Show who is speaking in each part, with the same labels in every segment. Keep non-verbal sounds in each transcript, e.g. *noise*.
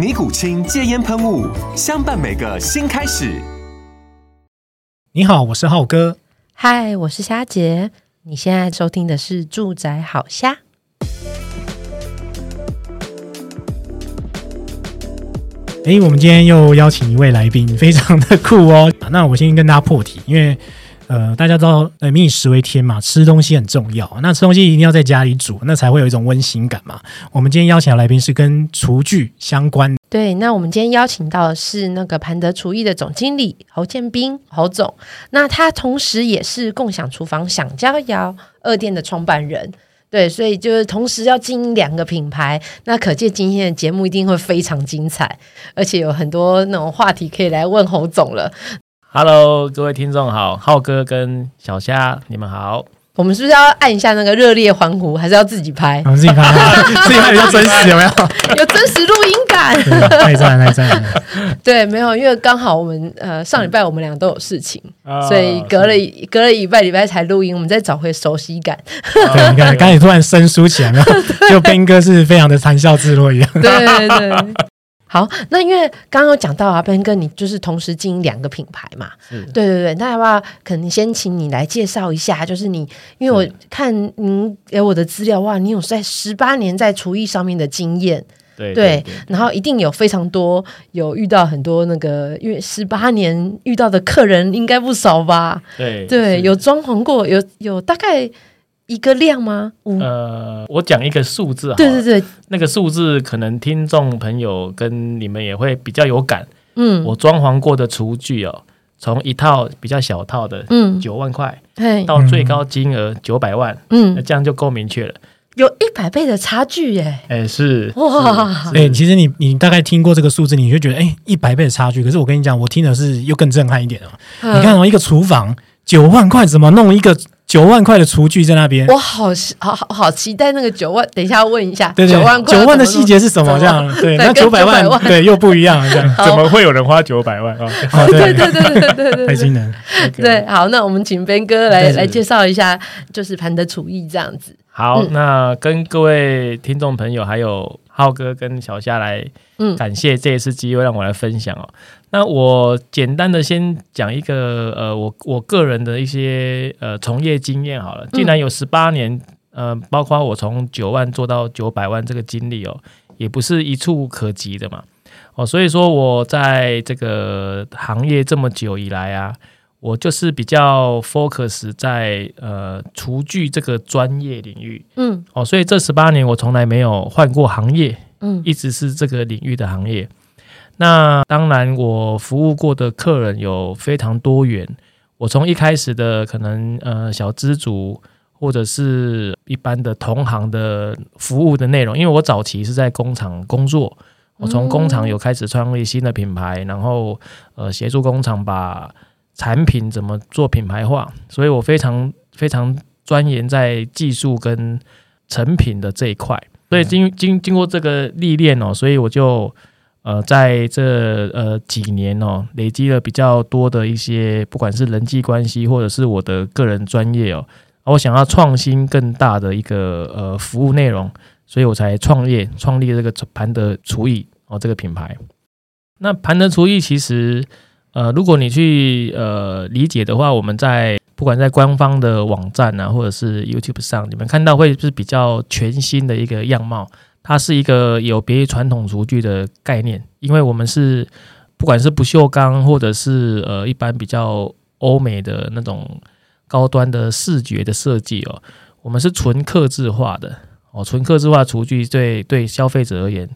Speaker 1: 尼古清戒烟喷雾，相伴每个新开始。
Speaker 2: 你好，我是浩哥。
Speaker 3: 嗨，我是虾姐。你现在收听的是《住宅好虾》。
Speaker 2: 哎，我们今天又邀请一位来宾，非常的酷哦。那我先跟大家破题，因为。呃，大家知道，呃，民以食为天嘛，吃东西很重要。那吃东西一定要在家里煮，那才会有一种温馨感嘛。我们今天邀请的来宾是跟厨具相关。
Speaker 3: 对，那我们今天邀请到的是那个盘德厨艺的总经理侯建斌，侯总。那他同时也是共享厨房享佳肴二店的创办人。对，所以就是同时要经营两个品牌，那可见今天的节目一定会非常精彩，而且有很多那种话题可以来问侯总了。
Speaker 4: Hello，各位听众好，浩哥跟小虾，你们好。
Speaker 3: 我们是不是要按一下那个热烈欢呼，还是要自己拍？*laughs*
Speaker 2: 我们自己拍，*laughs* 自己拍比较真实，有没有？
Speaker 3: 有真实录音感。
Speaker 2: 太赞了，太赞了。*laughs*
Speaker 3: 对，没有，因为刚好我们呃上礼拜我们俩都有事情，嗯、所以隔了隔了一拜礼拜才录音，我们再找回熟悉感。
Speaker 2: 对，你看，刚才突然生疏起来了，就斌哥是非常的谈笑自若一样。
Speaker 3: 对对对。好，那因为刚刚有讲到啊，Ben 哥，你就是同时经营两个品牌嘛，是对对对，那要不要可能先请你来介绍一下？就是你，因为我看您给我的资料哇，你有在十八年在厨艺上面的经验，
Speaker 4: 对对，
Speaker 3: 对，然后一定有非常多有遇到很多那个，因为十八年遇到的客人应该不少吧？
Speaker 4: 对
Speaker 3: 对，有装潢过，有有大概。一个量吗？
Speaker 4: 呃，我讲一个数字啊。
Speaker 3: 对对对，
Speaker 4: 那个数字可能听众朋友跟你们也会比较有感。
Speaker 3: 嗯，
Speaker 4: 我装潢过的厨具哦，从一套比较小套的，嗯，九万块，到最高金额九百万，嗯，那这样就够明确了。
Speaker 3: 有一百倍的差距耶！
Speaker 4: 哎，是
Speaker 3: 哇，
Speaker 2: 哎，其实你你大概听过这个数字，你就觉得哎，一百倍的差距。可是我跟你讲，我听的是又更震撼一点哦。你看哦，一个厨房九万块，怎么弄一个？九万块的厨具在那边，
Speaker 3: 我好好好好期待那个九万。等一下要问一下，
Speaker 2: 对对，
Speaker 3: 九万块
Speaker 2: 九万的细节是什么？这样对，那九百万对又不一样，这样
Speaker 4: 怎么会有人花九百万啊？
Speaker 3: 对对对对对对，
Speaker 2: 太惊人。
Speaker 3: 对，好，那我们请 Ben 哥来来介绍一下，就是盘的厨艺这样子。
Speaker 4: 好，那跟各位听众朋友还有浩哥跟小夏来，嗯，感谢这一次机会让我来分享哦。那我简单的先讲一个呃，我我个人的一些呃从业经验好了。既然有十八年，嗯、呃，包括我从九万做到九百万这个经历哦，也不是一触可及的嘛。哦，所以说我在这个行业这么久以来啊，我就是比较 focus 在呃厨具这个专业领域。嗯，哦，所以这十八年我从来没有换过行业，嗯，一直是这个领域的行业。那当然，我服务过的客人有非常多元。我从一开始的可能呃小资族，或者是一般的同行的服务的内容，因为我早期是在工厂工作，我从工厂有开始创立新的品牌，然后呃协助工厂把产品怎么做品牌化，所以我非常非常钻研在技术跟成品的这一块。所以经经经过这个历练哦，所以我就。呃，在这呃几年哦，累积了比较多的一些，不管是人际关系，或者是我的个人专业哦，我想要创新更大的一个呃服务内容，所以我才创业创立这个盘德厨艺哦这个品牌。那盘德厨艺其实呃，如果你去呃理解的话，我们在不管在官方的网站啊，或者是 YouTube 上，你们看到会是比较全新的一个样貌。它是一个有别于传统厨具的概念，因为我们是不管是不锈钢或者是呃一般比较欧美的那种高端的视觉的设计哦，我们是纯刻字化的哦，纯刻字化厨具对对消费者而言，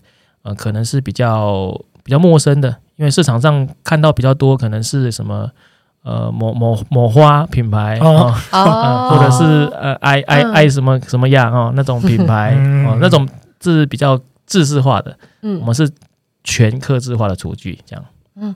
Speaker 4: 呃，可能是比较比较陌生的，因为市场上看到比较多可能是什么呃某某某花品牌哦，哦。或者是呃爱爱爱什么什么样哦那种品牌哦那种是比较制式化的，嗯，我们是全客制化的厨具这样，
Speaker 3: 嗯，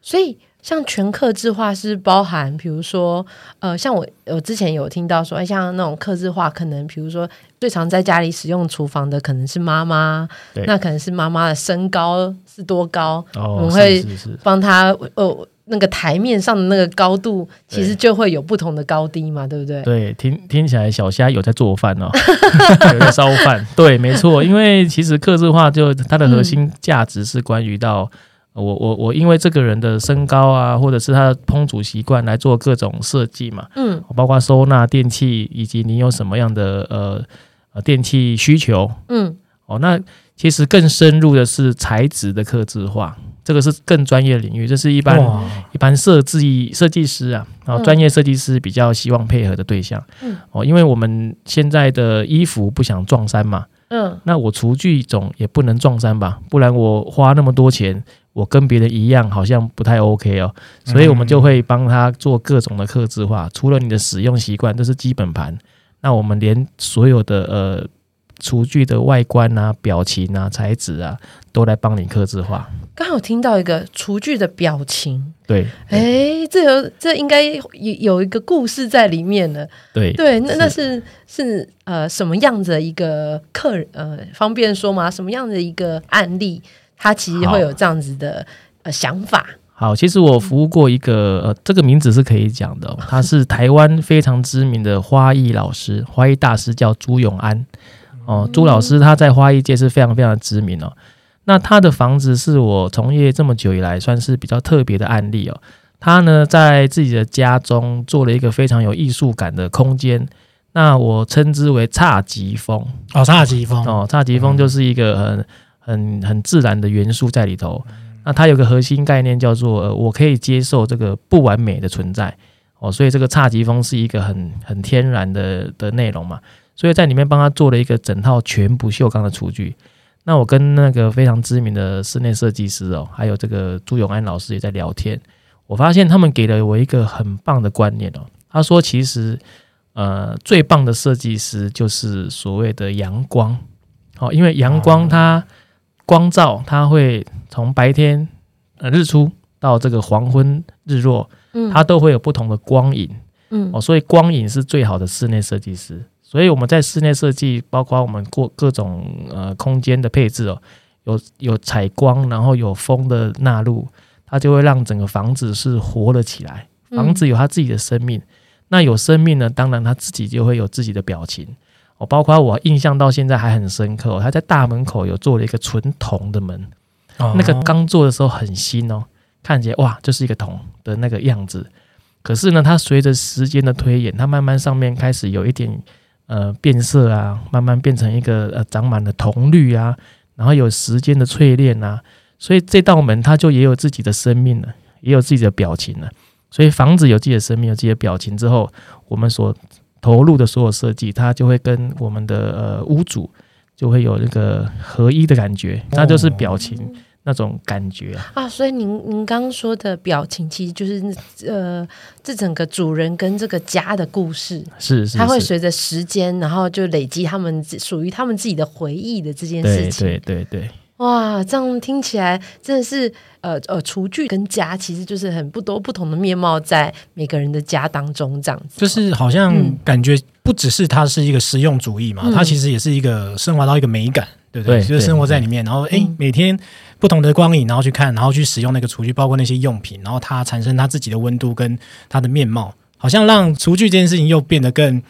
Speaker 3: 所以。像全客制化是包含，比如说，呃，像我我之前有听到说，像那种客制化，可能比如说最常在家里使用厨房的可能是妈妈，那可能是妈妈的身高是多高，哦、我们会帮她哦，那个台面上的那个高度，其实就会有不同的高低嘛，对不对？
Speaker 4: 对，听听起来小虾有在做饭哦，*laughs* 有在烧饭，对，没错，因为其实客制化就它的核心价值是关于到。我我我因为这个人的身高啊，或者是他的烹煮习惯来做各种设计嘛，嗯，包括收纳电器以及你有什么样的呃呃电器需求，嗯，哦，那其实更深入的是材质的刻制化，这个是更专业的领域，这是一般一般设计设计师啊，然后专业设计师比较希望配合的对象，嗯，哦，因为我们现在的衣服不想撞衫嘛，嗯，那我厨具总也不能撞衫吧，不然我花那么多钱。我跟别人一样，好像不太 OK 哦，所以我们就会帮他做各种的刻字化。嗯、除了你的使用习惯，这是基本盘。那我们连所有的呃厨具的外观啊、表情啊、材质啊，都来帮你刻字化。
Speaker 3: 刚好听到一个厨具的表情，
Speaker 4: 对，
Speaker 3: 哎，这有这应该有有一个故事在里面呢，
Speaker 4: 对
Speaker 3: 对，那那是是呃什么样子的一个客人呃方便说吗？什么样的一个案例？他其实会有这样子的呃想法。
Speaker 4: 好，其实我服务过一个呃，这个名字是可以讲的哦，*laughs* 他是台湾非常知名的花艺老师，花艺大师叫朱永安哦。朱老师他在花艺界是非常非常的知名哦。那他的房子是我从业这么久以来算是比较特别的案例哦。他呢在自己的家中做了一个非常有艺术感的空间，那我称之为侘寂风
Speaker 2: 哦，侘寂风
Speaker 4: 哦，侘寂风就是一个很。很很自然的元素在里头，那它有个核心概念叫做，呃，我可以接受这个不完美的存在哦，所以这个侘寂风是一个很很天然的的内容嘛，所以在里面帮他做了一个整套全不锈钢的厨具。那我跟那个非常知名的室内设计师哦，还有这个朱永安老师也在聊天，我发现他们给了我一个很棒的观念哦，他说其实呃最棒的设计师就是所谓的阳光。哦，因为阳光它。光照它会从白天呃日出到这个黄昏日落，嗯，它都会有不同的光影，嗯。哦，所以光影是最好的室内设计师。所以我们在室内设计，包括我们过各种呃空间的配置哦，有有采光，然后有风的纳入，它就会让整个房子是活了起来。房子有它自己的生命，那有生命呢，当然它自己就会有自己的表情。哦包括我印象到现在还很深刻，他在大门口有做了一个纯铜的门，那个刚做的时候很新哦，看起来哇，就是一个铜的那个样子。可是呢，它随着时间的推演，它慢慢上面开始有一点呃变色啊，慢慢变成一个呃长满了铜绿啊，然后有时间的淬炼啊，所以这道门它就也有自己的生命了，也有自己的表情了。所以房子有自己的生命，有自己的表情之后，我们所投入的所有设计，它就会跟我们的呃屋主就会有那个合一的感觉，那就是表情。那种感觉
Speaker 3: 啊。所以您您刚刚说的表情，其实就是呃这整个主人跟这个家的故事，
Speaker 4: 是是，
Speaker 3: 它会随着时间，然后就累积他们属于他们自己的回忆的这件事情。
Speaker 4: 对对对对。
Speaker 3: 哇，这样听起来真的是，呃呃，厨具跟家其实就是很不多不同的面貌，在每个人的家当中这样子。
Speaker 2: 就是好像感觉不只是它是一个实用主义嘛，嗯、它其实也是一个升华到一个美感，对不对？对就是生活在里面，然后哎，每天不同的光影，然后去看，然后去使用那个厨具，包括那些用品，然后它产生它自己的温度跟它的面貌，好像让厨具这件事情又变得更。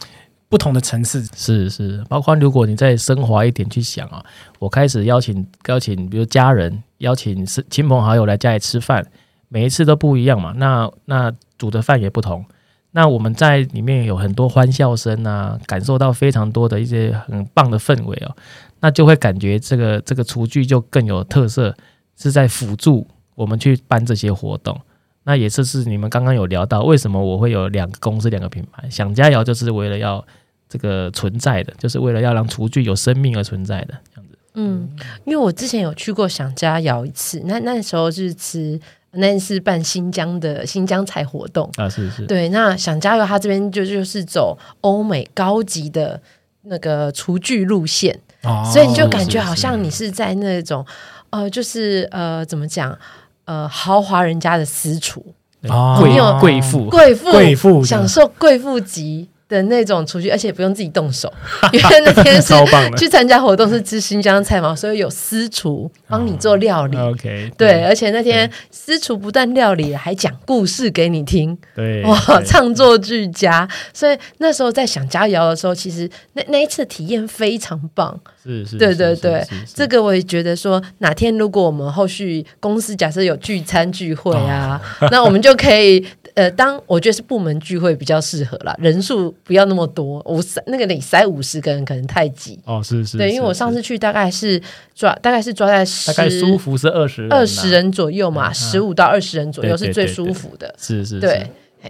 Speaker 2: 不同的层次
Speaker 4: 是是，包括如果你再升华一点去想啊，我开始邀请邀请，比如家人邀请是亲朋好友来家里吃饭，每一次都不一样嘛，那那煮的饭也不同，那我们在里面有很多欢笑声啊，感受到非常多的一些很棒的氛围哦，那就会感觉这个这个厨具就更有特色，是在辅助我们去办这些活动那也是是你们刚刚有聊到，为什么我会有两个公司两个品牌？想佳肴就是为了要这个存在的，就是为了要让厨具有生命而存在的这样子。
Speaker 3: 嗯，因为我之前有去过想佳肴一次，那那时候是吃。那是办新疆的新疆菜活动
Speaker 4: 啊，是是，
Speaker 3: 对。那想佳肴他这边就就是走欧美高级的那个厨具路线，哦，所以你就感觉好像你是在那种呃，就是呃，怎么讲呃，豪华人家的私厨，
Speaker 4: 哦，贵贵妇。
Speaker 3: 贵妇贵妇享受贵妇级。的那种厨具，而且不用自己动手，*laughs* 因为那天是去参加活动，是吃新疆菜嘛，所以有私厨帮你做料理。
Speaker 4: Oh, OK，
Speaker 3: 对，对，而且那天私厨不但料理，还讲故事给你听。
Speaker 4: 对，
Speaker 3: 哇，唱作俱佳。所以那时候在想佳肴的时候，其实那那一次体验非常棒。
Speaker 4: 是是，
Speaker 3: 对对对，这个我也觉得说，哪天如果我们后续公司假设有聚餐聚会啊，哦、*laughs* 那我们就可以。呃，当我觉得是部门聚会比较适合啦，人数不要那么多，五三那个你塞五十个人可能太挤
Speaker 4: 哦，是是，
Speaker 3: 对，因为我上次去大概是抓，大概是抓在十，
Speaker 4: 大概舒服是二十
Speaker 3: 二十人左右嘛，十五到二十人左右是最舒服的，
Speaker 4: 是是，
Speaker 3: 对，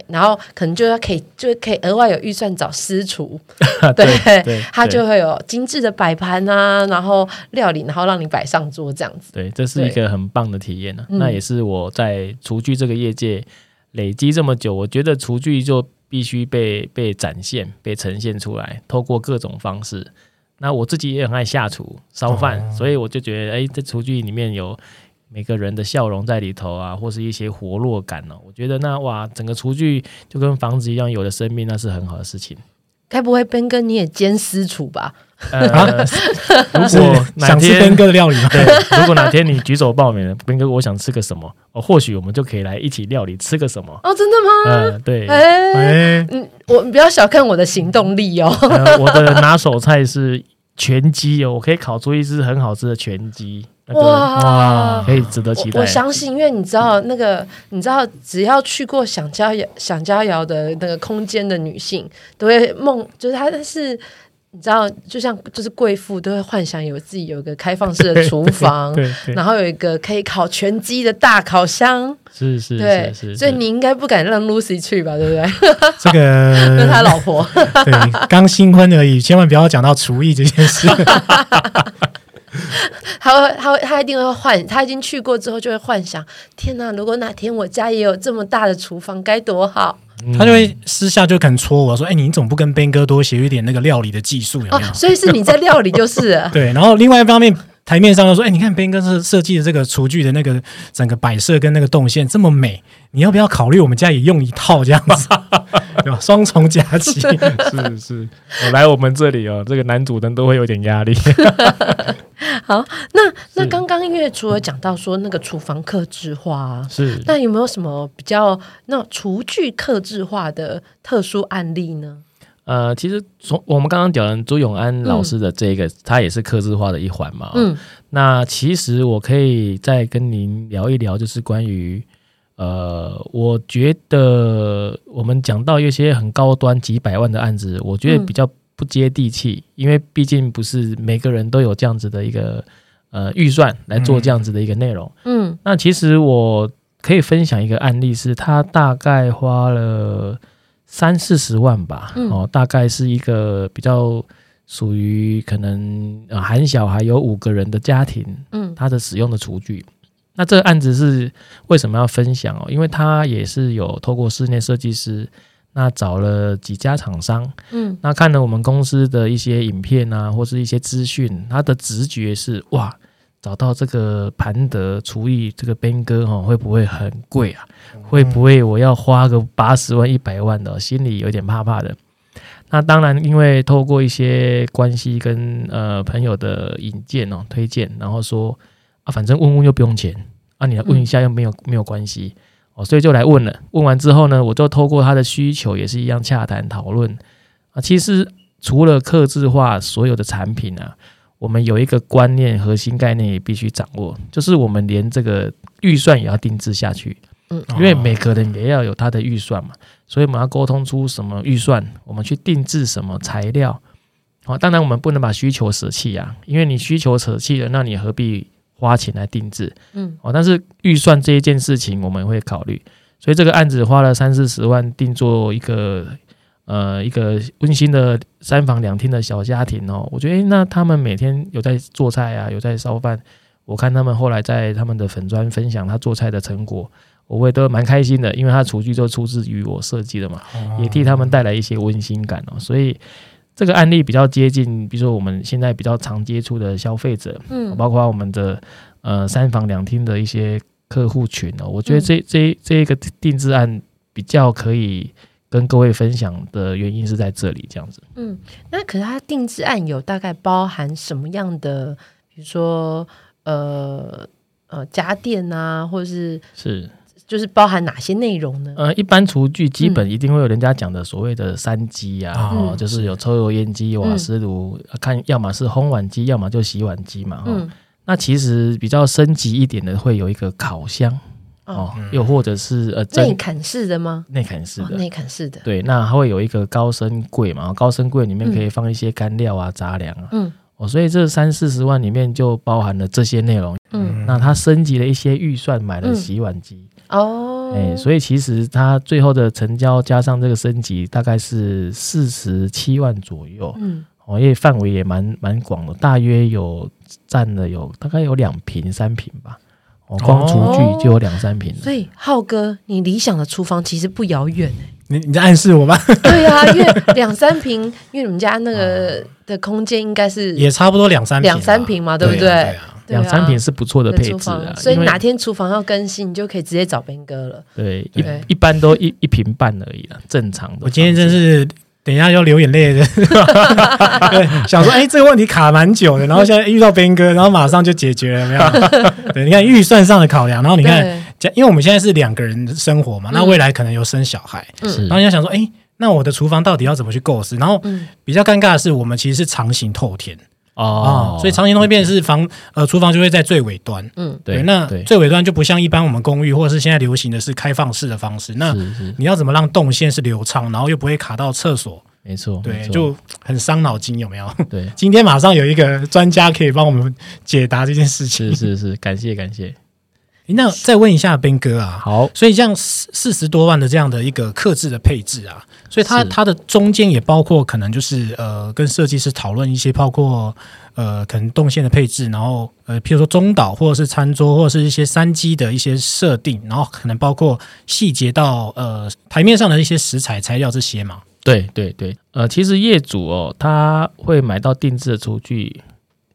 Speaker 3: 然后可能就要可以就可以额外有预算找私厨，*laughs* 对，他就会有精致的摆盘啊，然后料理，然后让你摆上桌这样子，
Speaker 4: 对，这是一个很棒的体验呢，那也是我在厨具这个业界。累积这么久，我觉得厨具就必须被被展现、被呈现出来，透过各种方式。那我自己也很爱下厨烧饭，哦、所以我就觉得，哎，这厨具里面有每个人的笑容在里头啊，或是一些活络感哦。我觉得那哇，整个厨具就跟房子一样，有了生命，那是很好的事情。
Speaker 3: 该不会 Ben 哥你也兼私厨吧？
Speaker 4: 呃，如果想吃 Ben 哥的料理吗？对，如果哪天你举手报名了，Ben 哥，我想吃个什么？哦，或许我们就可以来一起料理，吃个什么？
Speaker 3: 哦，真的吗？
Speaker 4: 呃，对，
Speaker 3: 哎，嗯，我不要小看我的行动力哦。
Speaker 4: 呃，我的拿手菜是拳鸡哦，我可以烤出一只很好吃的拳鸡。哇哇，可以值得期待。
Speaker 3: 我相信，因为你知道那个，你知道，只要去过想佳肴、享佳肴的那个空间的女性，都会梦，就是她是，你知道，就像就是贵妇都会幻想有自己有一个开放式的厨房，然后有一个可以烤全鸡的大烤箱。
Speaker 4: 是是，
Speaker 3: 对，所以你应该不敢让 Lucy 去吧？对不对？
Speaker 2: 这个 *laughs*
Speaker 3: 跟他老婆，
Speaker 2: 对，刚新婚而已，千万不要讲到厨艺这件事。*laughs* *laughs*
Speaker 3: 他会，他会，他一定会幻。他已经去过之后，就会幻想：天哪！如果哪天我家也有这么大的厨房，该多好！
Speaker 2: 嗯、他就会私下就肯戳我说：“哎、欸，你怎么不跟 Ben 哥多学一点那个料理的技术？有没有？”
Speaker 3: 哦、所以是你在料理就是。*laughs*
Speaker 2: 对，然后另外一方面，台面上又说：“哎、欸，你看 Ben 哥是设计的这个厨具的那个整个摆设跟那个动线这么美，你要不要考虑我们家也用一套这样子？*laughs* 对吧？双重佳期
Speaker 4: 是是，我来我们这里哦，这个男主人都会有点压力。”
Speaker 3: 好，那那刚刚因为除了讲到说那个厨房客制化啊，
Speaker 4: 是
Speaker 3: 那有没有什么比较那厨具客制化的特殊案例呢？
Speaker 4: 呃，其实从我们刚刚讲的朱永安老师的这个，嗯、他也是客制化的一环嘛。嗯，那其实我可以再跟您聊一聊，就是关于呃，我觉得我们讲到一些很高端几百万的案子，我觉得比较。不接地气，因为毕竟不是每个人都有这样子的一个呃预算来做这样子的一个内容。嗯，那其实我可以分享一个案例，是他大概花了三四十万吧，嗯、哦，大概是一个比较属于可能呃含小孩有五个人的家庭，嗯，他的使用的厨具。那这个案子是为什么要分享哦？因为他也是有透过室内设计师。那找了几家厂商，嗯，那看了我们公司的一些影片啊，或是一些资讯，他的直觉是哇，找到这个盘德厨艺这个 Ben 哥哈，会不会很贵啊？会不会我要花个八十万、一百万的？心里有点怕怕的。那当然，因为透过一些关系跟呃朋友的引荐哦，推荐，然后说啊，反正问问又不用钱啊，你来问一下又没有没有关系。哦，所以就来问了。问完之后呢，我就透过他的需求，也是一样洽谈讨论啊。其实除了客制化所有的产品啊，我们有一个观念、核心概念也必须掌握，就是我们连这个预算也要定制下去。嗯，因为每个人也要有他的预算嘛，所以我们要沟通出什么预算，我们去定制什么材料。好，当然我们不能把需求舍弃啊，因为你需求舍弃了，那你何必？花钱来定制，嗯，哦，但是预算这一件事情我们会考虑，所以这个案子花了三四十万定做一个呃一个温馨的三房两厅的小家庭哦。我觉得，诶，那他们每天有在做菜啊，有在烧饭。我看他们后来在他们的粉砖分享他做菜的成果，我也都蛮开心的，因为他厨具都出自于我设计的嘛，也替他们带来一些温馨感哦。所以这个案例比较接近，比如说我们现在比较常接触的消费者，嗯，包括我们的呃三房两厅的一些客户群哦。我觉得这这这一个定制案比较可以跟各位分享的原因是在这里这样子。
Speaker 3: 嗯，那可是它定制案有大概包含什么样的，比如说。呃呃，家电啊，或者是
Speaker 4: 是，
Speaker 3: 就是包含哪些内容呢？
Speaker 4: 呃，一般厨具基本一定会有人家讲的所谓的三机啊，嗯、哦，就是有抽油烟机、瓦斯炉，嗯、看要么是烘碗机，要么就洗碗机嘛。嗯、哦，那其实比较升级一点的会有一个烤箱哦，嗯、又或者是呃
Speaker 3: 内砍式的吗？
Speaker 4: 内砍式的，
Speaker 3: 内砍式的。
Speaker 4: 对，那它会有一个高升柜嘛，高升柜里面可以放一些干料啊、杂粮啊。嗯。哦，所以这三四十万里面就包含了这些内容。嗯，那它升级了一些预算，买了洗碗机。哦，哎，所以其实它最后的成交加上这个升级，大概是四十七万左右。嗯，哦，因为范围也蛮蛮广的，大约有占了有大概有两平三平吧。哦，光厨具就有两三平。
Speaker 3: 所以浩哥，你理想的厨房其实不遥远哎。
Speaker 2: 你你在暗示我吗？*laughs*
Speaker 3: 对啊，因为两三平，*laughs* 因为你们家那个的空间应该是
Speaker 2: 也差不多两三
Speaker 3: 两三平嘛，对不对？
Speaker 4: 两三坪是不错的配置啊。
Speaker 3: 所以哪天厨房要更新，你就可以直接找 Ben 哥了。
Speaker 4: 对，一一般都一一坪半而已了，正常的。
Speaker 2: 我今天真是等一下要流眼泪的，*laughs* 对，想说哎，这个问题卡蛮久的，然后现在遇到 Ben 哥，然后马上就解决了，没有？*laughs* 对，你看预算上的考量，然后你看。因为我们现在是两个人生活嘛，那未来可能有生小孩，嗯、然后人家想说，哎、欸，那我的厨房到底要怎么去构思？然后比较尴尬的是，我们其实是长形透天哦，所以长形透天变是房呃厨房就会在最尾端，嗯，对，那最尾端就不像一般我们公寓或者是现在流行的是开放式的方式，那你要怎么让动线是流畅，然后又不会卡到厕所？
Speaker 4: 没错，
Speaker 2: 对，就很伤脑筋，有没有？
Speaker 4: 对，*laughs*
Speaker 2: 今天马上有一个专家可以帮我们解答这件事情，
Speaker 4: 是是是，感谢感谢。
Speaker 2: 那再问一下 Ben 哥啊，
Speaker 4: 好，
Speaker 2: 所以这样四四十多万的这样的一个克制的配置啊，所以它是它的中间也包括可能就是呃跟设计师讨论一些包括呃可能动线的配置，然后呃譬如说中岛或者是餐桌或者是一些三机的一些设定，然后可能包括细节到呃台面上的一些食材材料这些嘛。
Speaker 4: 对对对，呃，其实业主哦他会买到定制的厨具，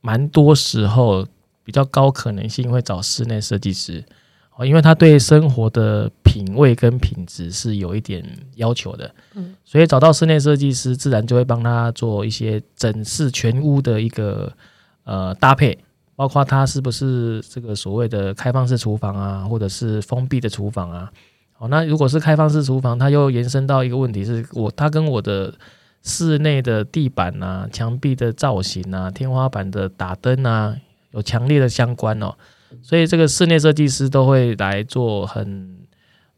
Speaker 4: 蛮多时候。比较高可能性会找室内设计师。哦，因为他对生活的品味跟品质是有一点要求的，嗯，所以找到室内设计师，自然就会帮他做一些整室全屋的一个呃搭配，包括他是不是这个所谓的开放式厨房啊，或者是封闭的厨房啊，哦，那如果是开放式厨房，它又延伸到一个问题是我他跟我的室内的地板啊、墙壁的造型啊、天花板的打灯啊。有强烈的相关哦，所以这个室内设计师都会来做很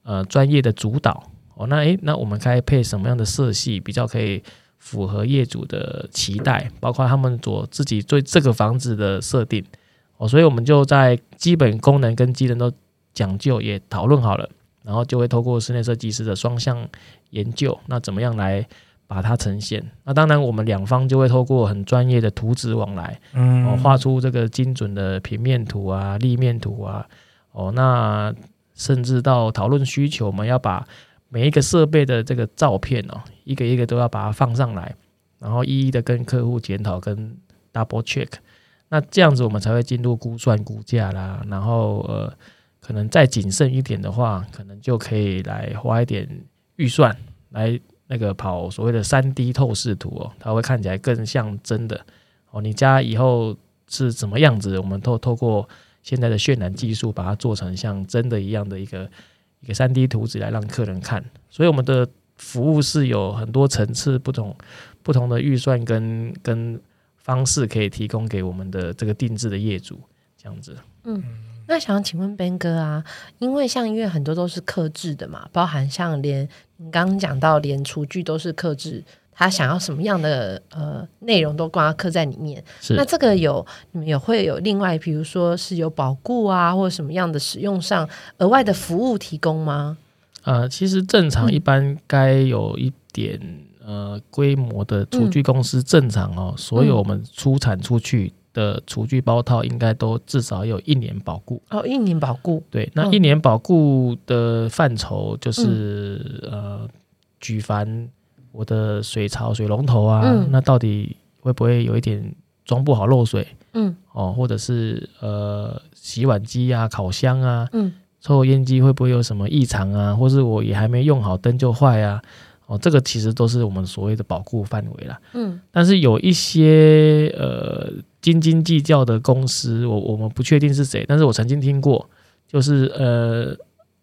Speaker 4: 呃专业的主导哦。那诶，那我们该配什么样的色系比较可以符合业主的期待，包括他们做自己对这个房子的设定哦。所以我们就在基本功能跟机能都讲究也讨论好了，然后就会透过室内设计师的双向研究，那怎么样来？把它呈现，那当然我们两方就会透过很专业的图纸往来，嗯，画出这个精准的平面图啊、立面图啊，哦，那甚至到讨论需求，我们要把每一个设备的这个照片哦，一个一个都要把它放上来，然后一一的跟客户检讨跟 double check，那这样子我们才会进入估算估价啦，然后呃，可能再谨慎一点的话，可能就可以来花一点预算来。那个跑所谓的三 D 透视图哦，它会看起来更像真的哦。你家以后是怎么样子？我们透透过现在的渲染技术，把它做成像真的一样的一个一个三 D 图纸来让客人看。所以我们的服务是有很多层次、不同不同的预算跟跟方式可以提供给我们的这个定制的业主，这样子。
Speaker 3: 嗯。那想请问 Ben 哥啊，因为像因为很多都是客制的嘛，包含像连你刚刚讲到连厨具都是克制，他想要什么样的呃内容都帮他刻在里面。那这个有你们也会有另外，比如说是有保固啊，或者什么样的使用上额外的服务提供吗？
Speaker 4: 呃，其实正常一般该有一点、嗯、呃规模的厨具公司，正常哦，嗯、所有我们出产出去的厨具包套，应该都至少有一年保固。
Speaker 3: 哦，一年保固。
Speaker 4: 对，那一年保固的范畴就是、嗯、呃，举凡我的水槽、水龙头啊，嗯、那到底会不会有一点装不好漏水？嗯，哦，或者是呃，洗碗机啊、烤箱啊，嗯。抽油烟机会不会有什么异常啊？或是我也还没用好灯就坏啊？哦，这个其实都是我们所谓的保护范围啦。嗯，但是有一些呃斤斤计较的公司，我我们不确定是谁，但是我曾经听过，就是呃，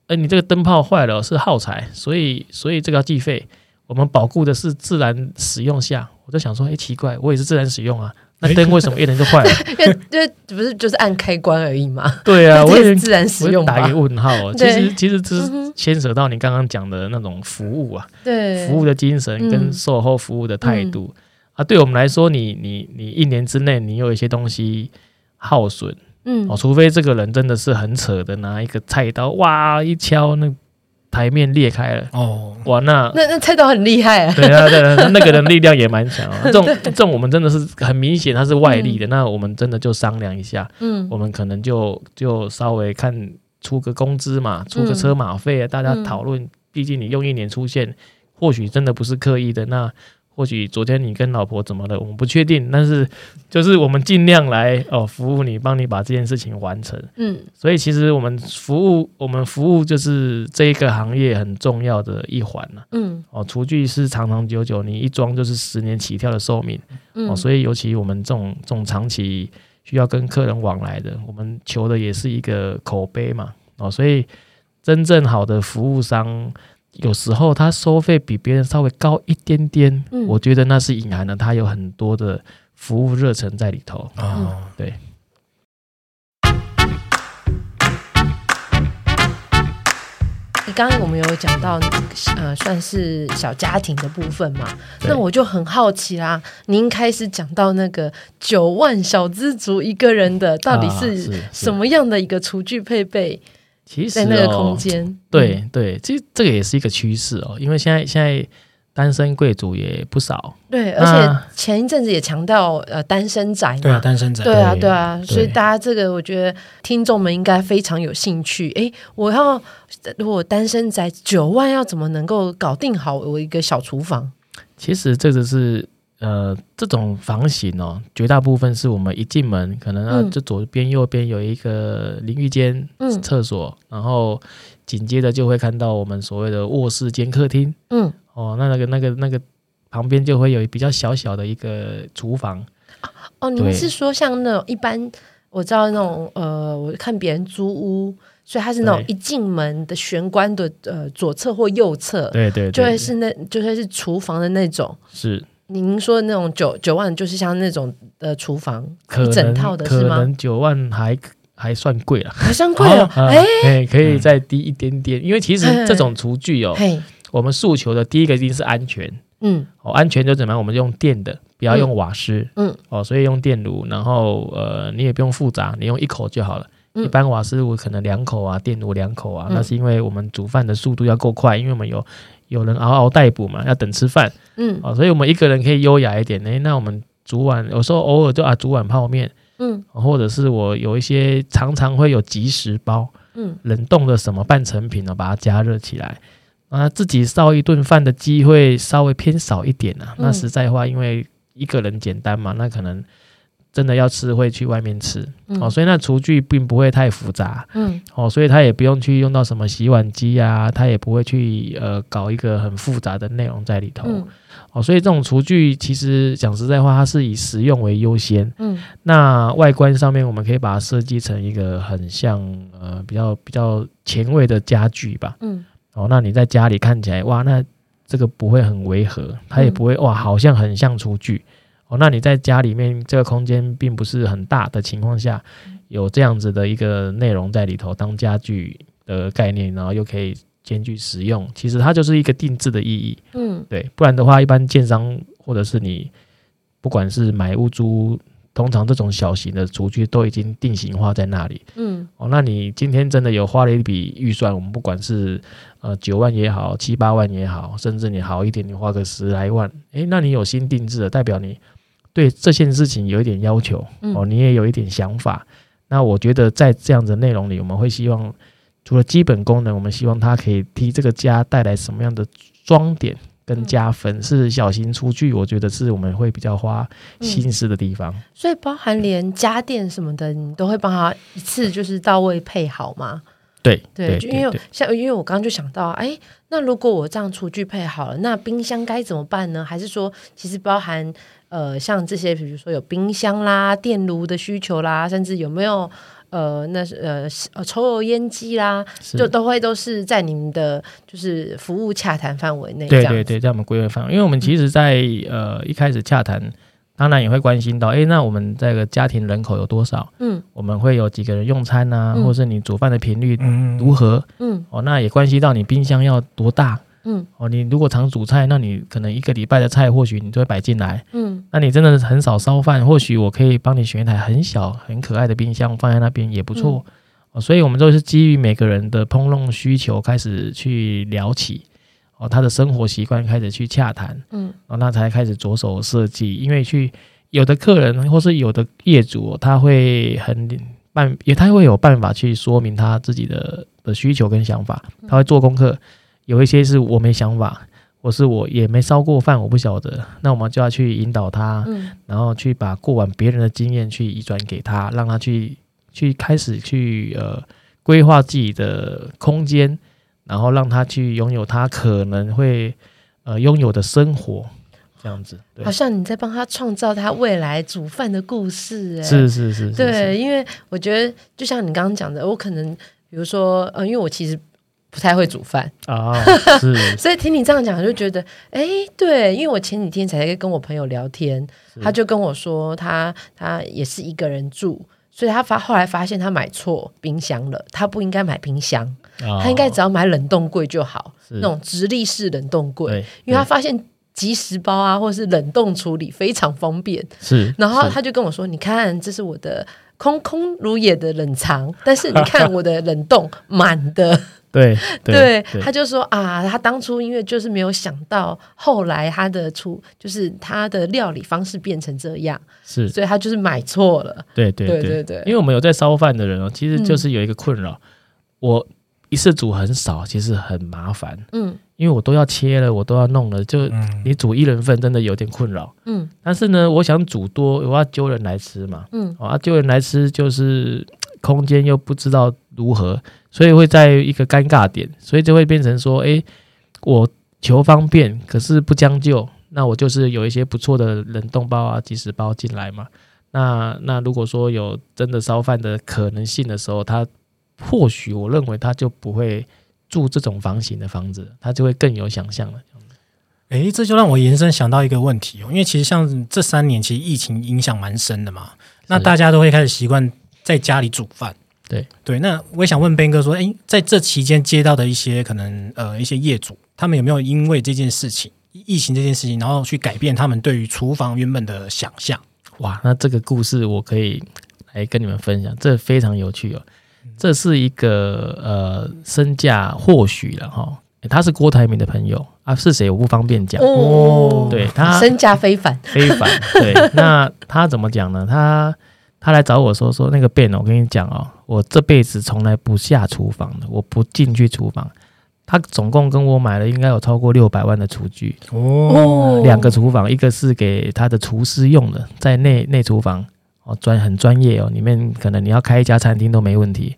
Speaker 4: 哎，你这个灯泡坏了是耗材，所以所以这个要计费。我们保护的是自然使用下，我在想说，哎，奇怪，我也是自然使用啊。那灯为什么一点就坏了？*laughs*
Speaker 3: 因为因为不是就是按开关而已嘛。*laughs*
Speaker 4: 对啊，*laughs* 我也
Speaker 3: 自然使用。
Speaker 4: 打一个问号哦。其实其实这是牵扯到你刚刚讲的那种服务啊，对，服务的精神跟售后服务的态度啊。对我们来说，你你你一年之内你有一些东西耗损，嗯，哦，除非这个人真的是很扯的，拿一个菜刀哇一敲那。台面裂开了哦，哇，那
Speaker 3: 那那菜刀很厉害啊！
Speaker 4: 对啊，对啊，那个人力量也蛮强啊。*laughs* 这种这种我们真的是很明显，他是外力的。嗯、那我们真的就商量一下，嗯，我们可能就就稍微看出个工资嘛，出个车马费啊，嗯、大家讨论。毕竟你用一年出现，或许真的不是刻意的那。或许昨天你跟老婆怎么了，我们不确定，但是就是我们尽量来哦服务你，帮你把这件事情完成。嗯，所以其实我们服务，我们服务就是这一个行业很重要的一环了。嗯，哦，厨具是长长久久，你一装就是十年起跳的寿命。嗯，哦，所以尤其我们这种这种长期需要跟客人往来的，我们求的也是一个口碑嘛。哦，所以真正好的服务商。有时候他收费比别人稍微高一点点，嗯、我觉得那是隐含了他有很多的服务热忱在里头啊。哦、对，
Speaker 3: 你刚刚我们有讲到呃，算是小家庭的部分嘛？那我就很好奇啦。您开始讲到那个九万小资族一个人的，到底是什么样的一个厨具配备？
Speaker 4: 其实、哦、
Speaker 3: 在那个空间，
Speaker 4: 对对，其实这个也是一个趋势哦。因为现在现在单身贵族也不少，
Speaker 3: 对，而且前一阵子也强调呃单身宅嘛，
Speaker 2: 对啊，单身宅，
Speaker 3: 对啊对啊，所以大家这个我觉得听众们应该非常有兴趣。哎，我要如果单身宅九万要怎么能够搞定好我一个小厨房？
Speaker 4: 其实这个是。呃，这种房型哦，绝大部分是我们一进门，可能啊，就左边、右边有一个淋浴间、嗯、厕所，然后紧接着就会看到我们所谓的卧室兼客厅。嗯，哦，那那个那个那个旁边就会有比较小小的一个厨房。
Speaker 3: 哦，你们是说像那种一般，我知道那种呃，我看别人租屋，所以它是那种一进门的玄关的呃左侧或右侧，
Speaker 4: 对对，
Speaker 3: 就会是那就会是厨房的那种，
Speaker 4: 是。
Speaker 3: 您说的那种九九万，就是像那种呃厨房一整套的是吗？
Speaker 4: 可能九万还还算贵了，
Speaker 3: 还算贵了。*laughs* 哎，
Speaker 4: 可以再低一点点，因为其实这种厨具哦，我们诉求的第一个一定是安全。嗯，哦，安全就怎么样？我们用电的，不要用瓦斯。嗯，哦，所以用电炉，然后呃，你也不用复杂，你用一口就好了。一般瓦斯炉可能两口啊，电炉两口啊，那是因为我们煮饭的速度要够快，因为我们有。有人嗷嗷待哺嘛，要等吃饭，嗯，啊，所以我们一个人可以优雅一点，诶，那我们煮碗，有时候偶尔就啊煮碗泡面，嗯，或者是我有一些常常会有即食包，嗯，冷冻的什么半成品呢，把它加热起来，啊，自己烧一顿饭的机会稍微偏少一点啊，那实在话，因为一个人简单嘛，那可能。真的要吃会去外面吃，嗯、哦，所以那厨具并不会太复杂，嗯，哦，所以他也不用去用到什么洗碗机啊，他也不会去呃搞一个很复杂的内容在里头，嗯、哦，所以这种厨具其实讲实在话，它是以实用为优先，嗯，那外观上面我们可以把它设计成一个很像呃比较比较前卫的家具吧，嗯，哦，那你在家里看起来哇，那这个不会很违和，它也不会哇，好像很像厨具。哦，那你在家里面这个空间并不是很大的情况下，有这样子的一个内容在里头当家具的概念，然后又可以兼具实用，其实它就是一个定制的意义。嗯，对，不然的话，一般建商或者是你不管是买屋租通常这种小型的厨具都已经定型化在那里。
Speaker 3: 嗯，
Speaker 4: 哦，那你今天真的有花了一笔预算，我们不管是呃九万也好，七八万也好，甚至你好一点，你花个十来万，诶，那你有新定制的，代表你对这件事情有一点要求，哦，你也有一点想法。嗯、那我觉得在这样的内容里，我们会希望除了基本功能，我们希望它可以替这个家带来什么样的装点。跟加分是小型厨具，我觉得是我们会比较花心思的地方。嗯、
Speaker 3: 所以包含连家电什么的，你都会帮他一次就是到位配好吗？
Speaker 4: 对
Speaker 3: 对，就因为像因为我刚刚就想到，哎，那如果我这样厨具配好了，那冰箱该怎么办呢？还是说，其实包含呃像这些，比如说有冰箱啦、电炉的需求啦，甚至有没有？呃，那是呃呃抽油烟机啦，就都会都是在你们的就是服务洽谈范围内。
Speaker 4: 对对对，在我们规划范围，因为我们其实在，在、嗯、呃一开始洽谈，当然也会关心到，哎，那我们这个家庭人口有多少？嗯，我们会有几个人用餐啊，嗯、或者是你煮饭的频率如何？嗯，哦，那也关系到你冰箱要多大。嗯，哦，你如果常煮菜，那你可能一个礼拜的菜，或许你就会摆进来。嗯，那你真的很少烧饭，或许我可以帮你选一台很小、很可爱的冰箱放在那边也不错。嗯、哦，所以我们都是基于每个人的烹饪需求开始去聊起，哦，他的生活习惯开始去洽谈。嗯，哦，那才开始着手设计。因为去有的客人或是有的业主，他会很办，也他会有办法去说明他自己的的需求跟想法，他会做功课。有一些是我没想法，或是我也没烧过饭，我不晓得。那我们就要去引导他，嗯、然后去把过往别人的经验去移转给他，让他去去开始去呃规划自己的空间，然后让他去拥有他可能会呃拥有的生活，这样子。
Speaker 3: 好像你在帮他创造他未来煮饭的故事，哎，
Speaker 4: 是是是，是，
Speaker 3: 对，因为我觉得就像你刚刚讲的，我可能比如说呃，因为我其实。不太会煮饭。啊，*laughs* 所以听你这样讲，就觉得，哎，对，因为我前几天才跟我朋友聊天，他就跟我说他，他他也是一个人住，所以他发后来发现他买错冰箱了，他不应该买冰箱，哦、他应该只要买冷冻柜就好，那种直立式冷冻柜，因为他发现即食包啊，或者是冷冻处理非常方便，是，然后他就跟我说，你看，这是我的空空如也的冷藏，*laughs* 但是你看我的冷冻满的。
Speaker 4: 对 *laughs* 对，
Speaker 3: 对，他就说啊，他当初因为就是没有想到，后来他的出就是他的料理方式变成这样，是，所以他就是买错了。
Speaker 4: 对对对对。对，因为我们有在烧饭的人哦，其实就是有一个困扰，嗯、我一次煮很少，其实很麻烦。嗯，因为我都要切了，我都要弄了，就你煮一人份真的有点困扰。嗯，但是呢，我想煮多，我要揪人来吃嘛。嗯，啊，揪人来吃就是。空间又不知道如何，所以会在一个尴尬点，所以就会变成说：诶，我求方便，可是不将就，那我就是有一些不错的冷冻包啊、即食包进来嘛。那那如果说有真的烧饭的可能性的时候，他或许我认为他就不会住这种房型的房子，他就会更有想象了。
Speaker 2: 诶，这就让我延伸想到一个问题哦，因为其实像这三年，其实疫情影响蛮深的嘛，那大家都会开始习惯。在家里煮饭，
Speaker 4: 对
Speaker 2: 对，那我也想问 Ben 哥说，诶，在这期间接到的一些可能呃一些业主，他们有没有因为这件事情，疫情这件事情，然后去改变他们对于厨房原本的想象？
Speaker 4: 哇，那这个故事我可以来跟你们分享，这非常有趣哦。这是一个呃身价或许了哈，他是郭台铭的朋友啊，是谁我不方便讲哦。对他
Speaker 3: 身价非凡，
Speaker 4: 非凡。对，*laughs* 那他怎么讲呢？他他来找我说说那个 Ben，我跟你讲哦，我这辈子从来不下厨房的，我不进去厨房。他总共跟我买了应该有超过六百万的厨具哦，两个厨房，一个是给他的厨师用的，在内内厨房哦，专很专业哦，里面可能你要开一家餐厅都没问题。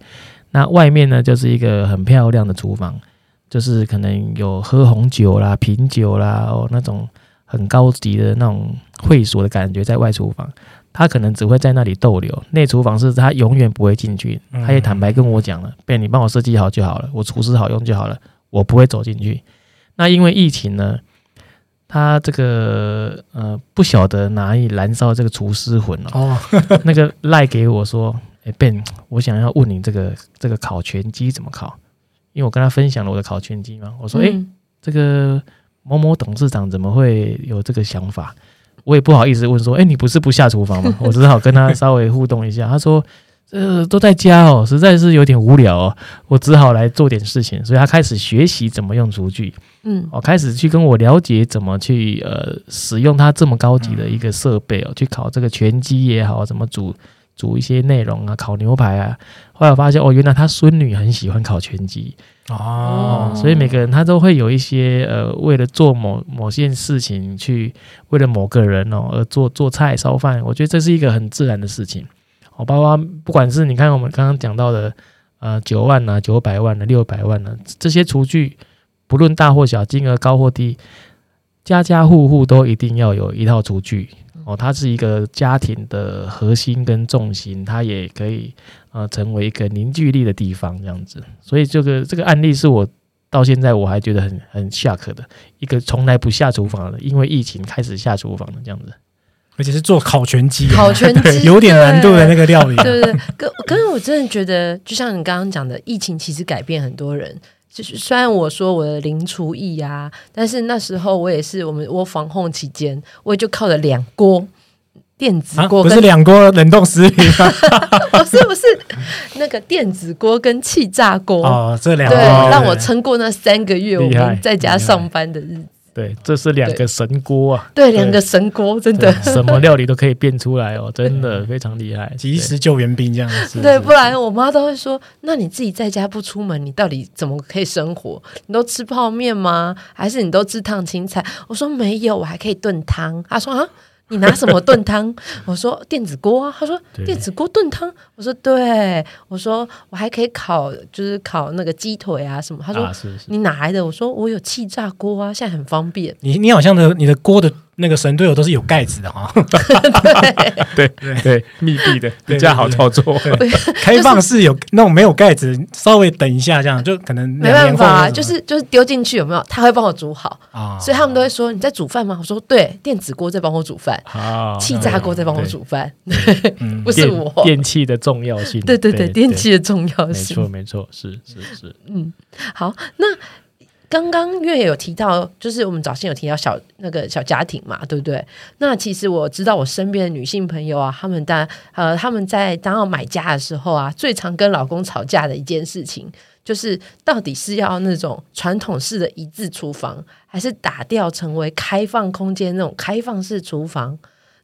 Speaker 4: 那外面呢，就是一个很漂亮的厨房，就是可能有喝红酒啦、品酒啦哦，那种很高级的那种会所的感觉，在外厨房。他可能只会在那里逗留，内厨房是他永远不会进去。他也坦白跟我讲了，便你帮我设计好就好了，我厨师好用就好了，我不会走进去。那因为疫情呢，他这个呃不晓得哪里燃烧这个厨师魂哦。*laughs* 那个赖给我说，哎，Ben，我想要问你这个这个烤全鸡怎么烤？因为我跟他分享了我的烤全鸡嘛，我说，哎，这个某某董事长怎么会有这个想法？我也不好意思问说，哎，你不是不下厨房吗？我只好跟他稍微互动一下。他说，呃，都在家哦，实在是有点无聊哦，我只好来做点事情。所以他开始学习怎么用厨具，嗯，我开始去跟我了解怎么去呃使用它这么高级的一个设备哦，去烤这个全鸡也好，怎么煮。煮一些内容啊，烤牛排啊，后来我发现哦，原来他孙女很喜欢烤全鸡哦，所以每个人他都会有一些呃，为了做某某件事情去，为了某个人哦而做做菜烧饭，我觉得这是一个很自然的事情哦。包括不管是你看我们刚刚讲到的呃九万呐、啊、九百万的、啊、六百万的、啊、这些厨具，不论大或小，金额高或低，家家户户都一定要有一套厨具。哦，它是一个家庭的核心跟重心，它也可以呃成为一个凝聚力的地方，这样子。所以这个这个案例是我到现在我还觉得很很下课的一个从来不下厨房的，因为疫情开始下厨房的这样子，
Speaker 2: 而且是做烤全鸡，
Speaker 3: 烤全鸡 *laughs*
Speaker 2: 有点难度的那个料理。
Speaker 3: 对对对，可可是我真的觉得，就像你刚刚讲的，疫情其实改变很多人。就是虽然我说我的零厨艺啊，但是那时候我也是我们我防控期间，我也就靠了两锅电子锅、啊，
Speaker 2: 不是两锅冷冻食品 *laughs* 吗？
Speaker 3: 不是不是那个电子锅跟气炸锅
Speaker 2: 哦，这两
Speaker 3: 对让我撑过那三个月我们在家上班的日子。
Speaker 4: 对，这是两个神锅啊！
Speaker 3: 对，两个神锅，真的 *laughs*
Speaker 4: 什么料理都可以变出来哦，真的非常厉害，
Speaker 2: 及时救援兵这样子。
Speaker 3: 对，不然我妈都会说：“那你自己在家不出门，你到底怎么可以生活？你都吃泡面吗？还是你都吃烫青菜？”我说：“没有，我还可以炖汤。”她说：“啊。”你拿什么炖汤？*laughs* 我说电子锅啊。他说电子锅炖汤。我说对。我说我还可以烤，就是烤那个鸡腿啊什么。他说、你哪来的？我说我有气炸锅啊，现在很方便。
Speaker 2: 你你好像的你的锅的。那个神队友都是有盖子的哈，*laughs*
Speaker 4: 对对。对，密闭的比较好操作。*laughs*
Speaker 2: 开放式有那种没有盖子，稍微等一下这样就可能
Speaker 3: 没办法，就是就是丢进去有没有？他会帮我煮好。啊，所以他们都会说你在煮饭吗？我说对，电子锅在帮我煮饭，气炸锅在帮我煮饭，*laughs* 不是我。
Speaker 4: 电器的重要性，
Speaker 3: 对对对，电器的重要性，
Speaker 4: 没错没错，是是是，
Speaker 3: 嗯，好，那。刚刚因为有提到，就是我们早先有提到小那个小家庭嘛，对不对？那其实我知道我身边的女性朋友啊，她们当呃他们在当要买家的时候啊，最常跟老公吵架的一件事情，就是到底是要那种传统式的一字厨房，还是打掉成为开放空间那种开放式厨房？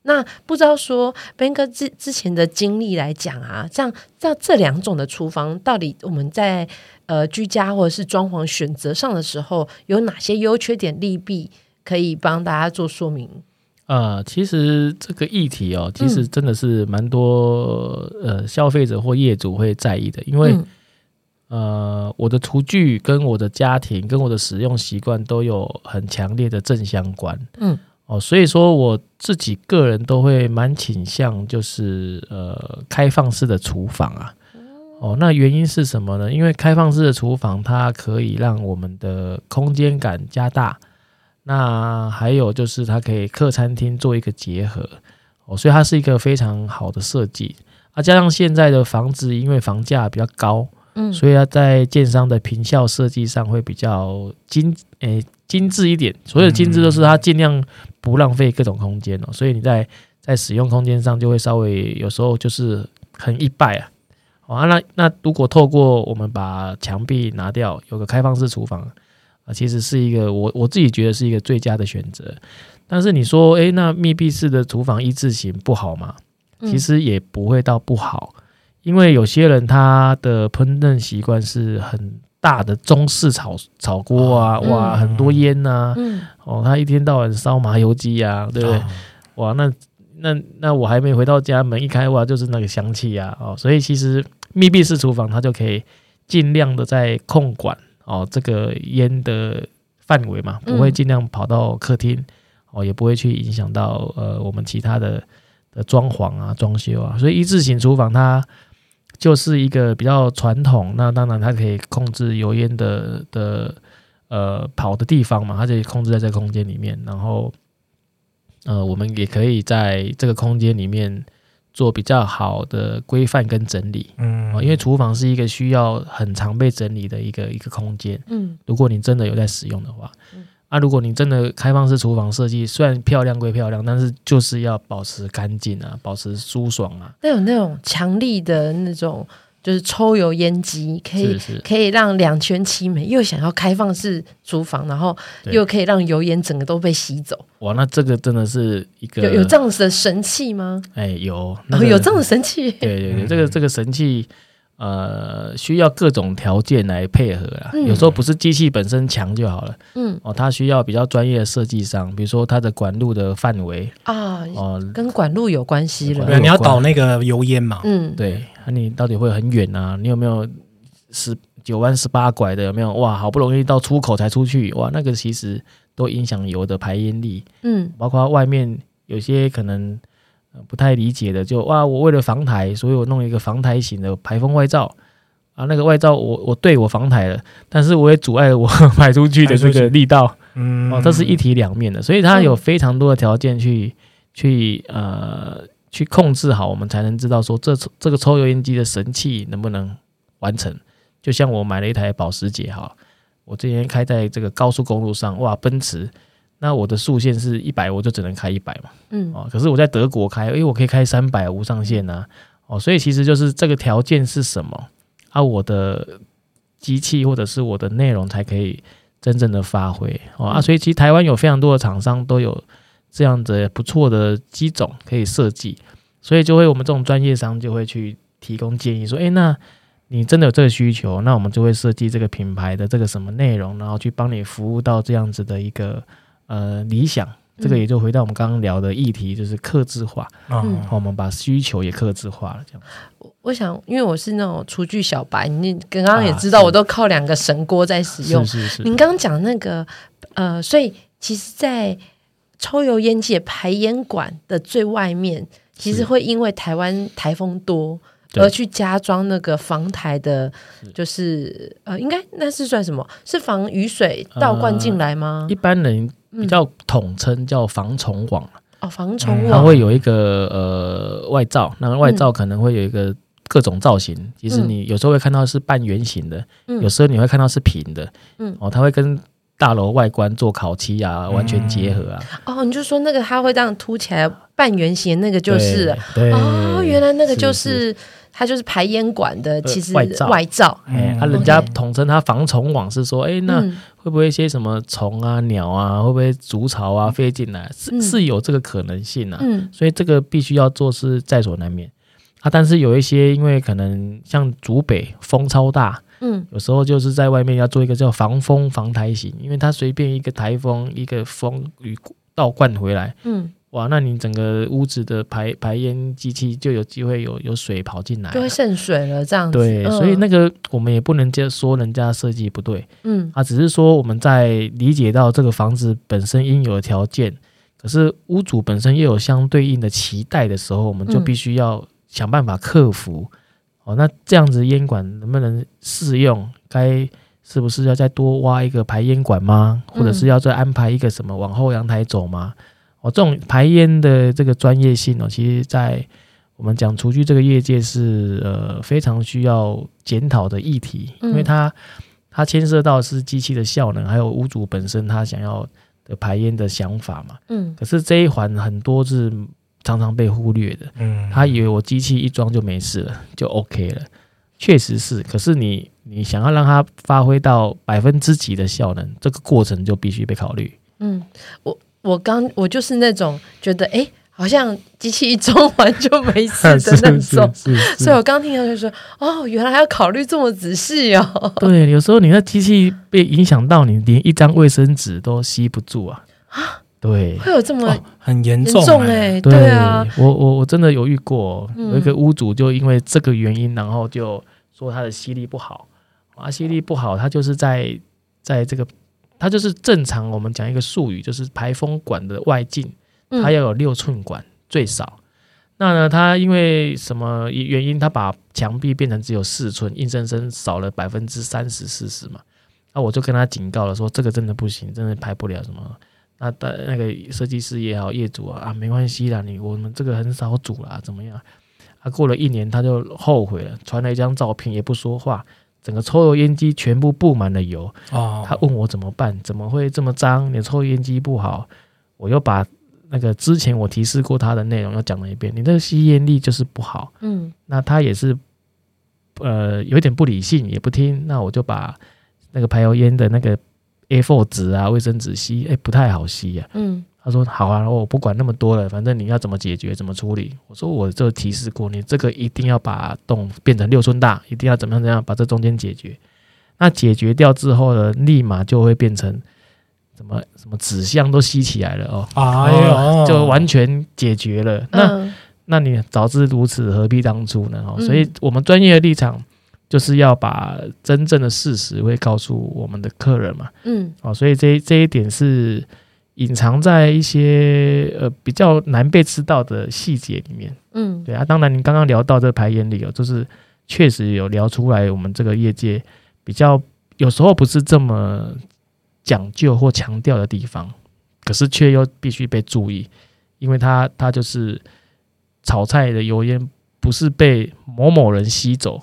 Speaker 3: 那不知道说 Ben 哥之之前的经历来讲啊，像像这这两种的厨房，到底我们在呃居家或者是装潢选择上的时候，有哪些优缺点利弊，可以帮大家做说明？
Speaker 4: 呃，其实这个议题哦，其实真的是蛮多、嗯、呃消费者或业主会在意的，因为、嗯、呃我的厨具跟我的家庭跟我的使用习惯都有很强烈的正相关，嗯。哦，所以说我自己个人都会蛮倾向，就是呃开放式的厨房啊。哦，那原因是什么呢？因为开放式的厨房，它可以让我们的空间感加大。那还有就是它可以客餐厅做一个结合。哦，所以它是一个非常好的设计。啊，加上现在的房子，因为房价比较高，嗯，所以它在建商的平效设计上会比较精，诶、欸。精致一点，所有的精致都是它尽量不浪费各种空间哦，所以你在在使用空间上就会稍微有时候就是很一败啊。啊，那那如果透过我们把墙壁拿掉，有个开放式厨房啊，其实是一个我我自己觉得是一个最佳的选择。但是你说，诶，那密闭式的厨房一字型不好吗？其实也不会到不好，因为有些人他的烹饪习惯是很。大的中式炒炒锅啊，嗯、哇，很多烟呐、啊，嗯、哦，他一天到晚烧麻油鸡啊，对不对？哦、哇，那那那我还没回到家，门一开哇，就是那个香气啊，哦，所以其实密闭式厨房它就可以尽量的在控管哦，这个烟的范围嘛，不会尽量跑到客厅，嗯、哦，也不会去影响到呃我们其他的的装潢啊、装修啊，所以一字型厨房它。就是一个比较传统，那当然它可以控制油烟的的呃跑的地方嘛，它就可以控制在这个空间里面，然后呃我们也可以在这个空间里面做比较好的规范跟整理，嗯，因为厨房是一个需要很常被整理的一个一个空间，嗯，如果你真的有在使用的话，啊，如果你真的开放式厨房设计，虽然漂亮归漂亮，但是就是要保持干净啊，保持舒爽啊。
Speaker 3: 那有那种强力的那种，就是抽油烟机，可以是是可以让两全其美，又想要开放式厨房，然后又可以让油烟整个都被吸走。
Speaker 4: 哇，那这个真的是一个
Speaker 3: 有有这样子的神器吗？
Speaker 4: 哎，有，
Speaker 3: 那个哦，有这样的神器。
Speaker 4: 对对对，这个这个神器。呃，需要各种条件来配合啦。嗯、有时候不是机器本身强就好了。嗯，哦，它需要比较专业的设计商，比如说它的管路的范围啊，
Speaker 3: 哦，跟管路有关系了。
Speaker 2: 对，你要导那个油烟嘛。
Speaker 3: 嗯，
Speaker 4: 对，那、啊、你到底会很远啊？你有没有十九弯十八拐的？有没有？哇，好不容易到出口才出去，哇，那个其实都影响油的排烟力。嗯，包括外面有些可能。不太理解的，就哇，我为了防台，所以我弄一个防台型的排风外罩啊。那个外罩我我对我防台了，但是我也阻碍了我 *laughs* 排出去的这个力道。嗯，哦，这是一体两面的，所以它有非常多的条件去、嗯、去呃去控制好，我们才能知道说这这个抽油烟机的神器能不能完成。就像我买了一台保时捷哈，我之前开在这个高速公路上，哇，奔驰。那我的速限是一百，我就只能开一百嘛。嗯，哦，可是我在德国开，诶，我可以开三百无上限呐。哦，所以其实就是这个条件是什么啊？我的机器或者是我的内容才可以真正的发挥哦啊。所以其实台湾有非常多的厂商都有这样子不错的机种可以设计，所以就会我们这种专业商就会去提供建议说，诶，那你真的有这个需求，那我们就会设计这个品牌的这个什么内容，然后去帮你服务到这样子的一个。呃，理想这个也就回到我们刚刚聊的议题，就是克制化。嗯，我们把需求也克制化了，这样。
Speaker 3: 我我想，因为我是那种厨具小白，你刚刚也知道，我都靠两个神锅在使用。
Speaker 4: 是是是。
Speaker 3: 您刚刚讲那个，呃，所以其实，在抽油烟机排烟管的最外面，其实会因为台湾台风多。而去加装那个防台的，就是呃，应该那是算什么？是防雨水倒灌进来吗？
Speaker 4: 呃，一般人比较统称叫防虫网。
Speaker 3: 哦，防虫网。
Speaker 4: 它会有一个呃外罩，那个外罩可能会有一个各种造型。嗯，其实你有时候会看到是半圆形的，嗯，有时候你会看到是平的。嗯，哦，它会跟。大楼外观做烤漆啊，完全结合啊！
Speaker 3: 嗯、哦，你就说那个它会这样凸起来半圆形，那个就是对哦，原来那个就是，是，是它就是排烟管的，其实外罩。外罩，
Speaker 4: 哎，他人家统称它防虫网，是说，哎、欸，那会不会一些什么虫啊、鸟啊，会不会筑巢啊飞进来？是是有这个可能性啊。嗯，所以这个必须要做是在所难免啊。但是有一些，因为可能像竹北风超大。嗯，有时候就是在外面要做一个叫防风防台型，因为它随便一个台风一个风雨倒灌回来，嗯，哇，那你整个屋子的排排烟机器就有机会有有水跑进来，
Speaker 3: 就会渗水了这样子。
Speaker 4: 对，嗯、所以那个我们也不能就说人家设计不对，嗯，啊，只是说我们在理解到这个房子本身应有的条件，可是屋主本身又有相对应的期待的时候，我们就必须要想办法克服。嗯哦，那这样子烟管能不能适用？该是不是要再多挖一个排烟管吗？或者是要再安排一个什么往后阳台走吗？哦，这种排烟的这个专业性哦，其实在我们讲厨具这个业界是呃非常需要检讨的议题，因为它它牵涉到是机器的效能，还有屋主本身他想要的排烟的想法嘛。嗯，可是这一环很多是。常常被忽略的，嗯，他以为我机器一装就没事了，就 OK 了，确实是。可是你你想要让它发挥到百分之几的效能，这个过程就必须被考虑。
Speaker 3: 嗯，我我刚我就是那种觉得，哎、欸，好像机器一装完就没事的 *laughs* 那种，所以我刚听到就说，哦，原来还要考虑这么仔细哦。
Speaker 4: 对，有时候你的机器被影响到，你连一张卫生纸都吸不住啊。啊？对，
Speaker 3: 会有这么、哦、
Speaker 2: 很严重哎、欸？
Speaker 3: 对。啊，
Speaker 4: 我我我真的有遇过，有一个屋主就因为这个原因，然后就说他的吸力不好。啊，吸力不好，他就是在在这个，他就是正常我们讲一个术语，就是排风管的外径，它要有六寸管最少。那呢，他因为什么原因，他把墙壁变成只有四寸，硬生生少了百分之三十四十嘛？那我就跟他警告了，说这个真的不行，真的排不了什么。那的那个设计师也好，业主啊啊，没关系啦，你我们这个很少煮啦，怎么样？啊，过了一年他就后悔了，传了一张照片，也不说话，整个抽油烟机全部布满了油。
Speaker 2: 哦，
Speaker 4: 他问我怎么办？怎么会这么脏？你抽油烟机不好，我又把那个之前我提示过他的内容又讲了一遍。你这个吸烟力就是不好。
Speaker 3: 嗯，
Speaker 4: 那他也是呃有点不理性，也不听。那我就把那个排油烟的那个 A4 纸啊、卫生纸吸，哎，不太好吸呀、啊。
Speaker 3: 嗯。
Speaker 4: 他说好啊，我不管那么多了，反正你要怎么解决，怎么处理。我说我就提示过你，这个一定要把洞变成六寸大，一定要怎么样怎么样把这中间解决。那解决掉之后呢，立马就会变成什么什么纸箱都吸起来了哦，
Speaker 2: 哎呦，
Speaker 4: 就完全解决了。
Speaker 3: 嗯、
Speaker 4: 那那你早知如此，何必当初呢？哦，所以我们专业的立场就是要把真正的事实会告诉我们的客人嘛。
Speaker 3: 嗯，
Speaker 4: 哦，所以这这一点是。隐藏在一些呃比较难被知道的细节里面，
Speaker 3: 嗯，
Speaker 4: 对啊，当然你刚刚聊到这排烟里哦，就是确实有聊出来，我们这个业界比较有时候不是这么讲究或强调的地方，可是却又必须被注意，因为它它就是炒菜的油烟不是被某某人吸走。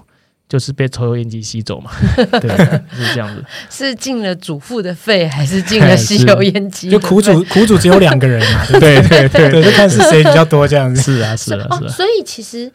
Speaker 4: 就是被抽油烟机吸走嘛，*laughs* 对，是这样子。
Speaker 3: 是进了主妇的肺，还是进了吸油烟机？
Speaker 2: 就苦主苦主只有两个人嘛，*laughs* 对对对对，对，就看是谁比较多这样子。
Speaker 4: 是啊，是啊，是啊。
Speaker 3: 所以其实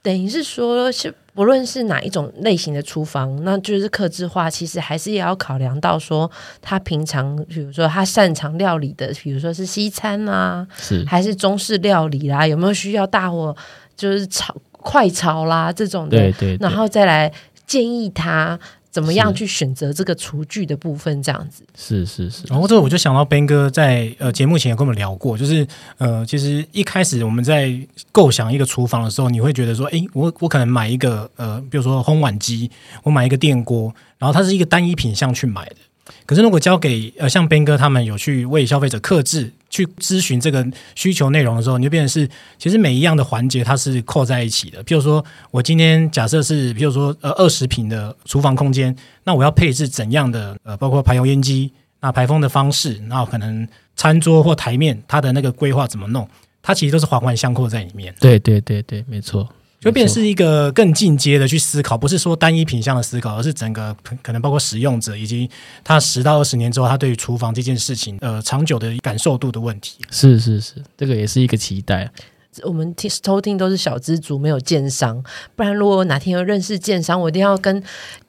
Speaker 3: 等于是说，是不论是哪一种类型的厨房，那就是客制化，其实还是也要考量到说，他平常比如说他擅长料理的，比如说是西餐啊，
Speaker 4: 是还
Speaker 3: 是中式料理啦，有没有需要大火就是炒？快炒啦，这种的，对对，对，然后再来建议他怎么样去选择这个厨具的部分，这样子
Speaker 4: 是是是。
Speaker 2: 然后这个我就想到 Ben 哥在呃节目前也跟我们聊过，就是呃其实一开始我们在构想一个厨房的时候，你会觉得说，哎，我我可能买一个呃，比如说烘碗机，我买一个电锅，然后它是一个单一品项去买的。可是如果交给呃像 Ben 哥他们有去为消费者克制去咨询这个需求内容的时候，你就变成是其实每一样的环节它是扣在一起的。譬如说我今天假设是譬如说呃二十平的厨房空间，那我要配置怎样的呃包括排油烟机、那排风的方式，然后可能餐桌或台面它的那个规划怎么弄，它其实都是环环相扣在里面。
Speaker 4: 对对对对，没错。
Speaker 2: 就变成是一个更进阶的去思考，不是说单一品相的思考，而是整个可能包括使用者以及他十到二十年之后，他对于厨房这件事情呃长久的感受度的问题。
Speaker 4: 是是是，这个也是一个期待。
Speaker 3: 我们听偷听都是小资族，没有建商，不然如果我哪天有认识建商，我一定要跟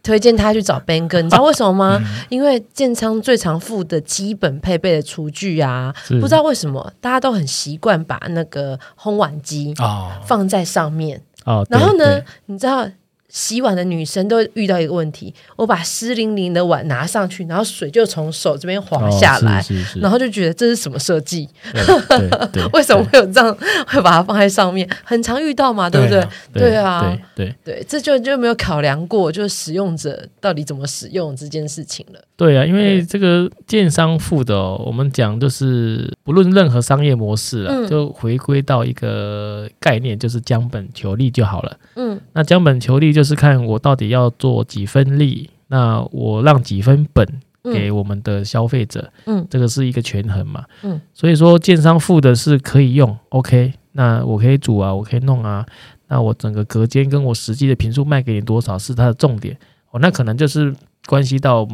Speaker 3: 推荐他去找 Ben 哥。你知道为什么吗？嗯、因为建商最常附的基本配备的厨具啊，不知道为什么大家都很习惯把那个烘碗机啊放在上面。哦
Speaker 4: 哦，
Speaker 3: 然后呢？你知道洗碗的女生都遇到一个问题，我把湿淋淋的碗拿上去，然后水就从手这边滑下来，
Speaker 4: 哦、
Speaker 3: 然后就觉得这是什么设计？*laughs*
Speaker 4: 为
Speaker 3: 什么会有这样会把它放在上面？很常遇到嘛，对不对？对啊，
Speaker 4: 对对
Speaker 3: 对，这就就没有考量过，就是使用者到底怎么使用这件事情了。
Speaker 4: 对啊，因为这个建商付的哦，我们讲就是不论任何商业模式啊，嗯、就回归到一个概念，就是将本求利就好了。嗯，那将本求利就是看我到底要做几分利，那我让几分本给我们的消费者。嗯，这个是一个权衡嘛。嗯，所以说建商付的是可以用，OK，那我可以煮啊，我可以弄啊，那我整个隔间跟我实际的坪数卖给你多少是它的重点哦，那可能就是关系到。